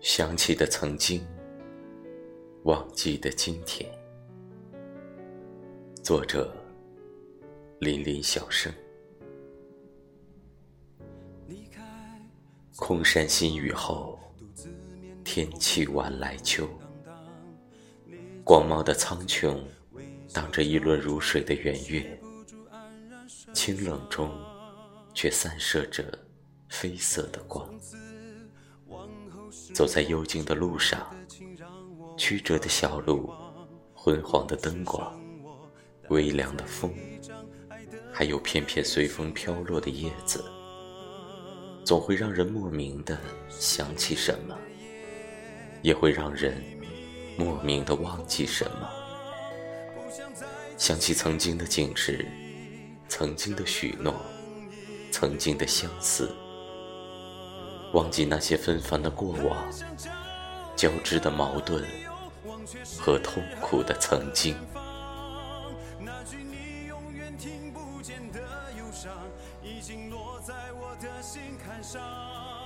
想起的曾经，忘记的今天。作者：林林小生。空山新雨后，天气晚来秋。广袤的苍穹，挡着一轮如水的圆月，清冷中，却散射着绯色的光。走在幽静的路上，曲折的小路，昏黄的灯光，微凉的风，还有片片随风飘落的叶子，总会让人莫名的想起什么，也会让人莫名的忘记什么。想起曾经的景致，曾经的许诺，曾经的相似。忘记那些纷繁的过往，交织的矛盾和痛苦的曾经。那句你永远听不见的忧伤，已经落在我的心坎上。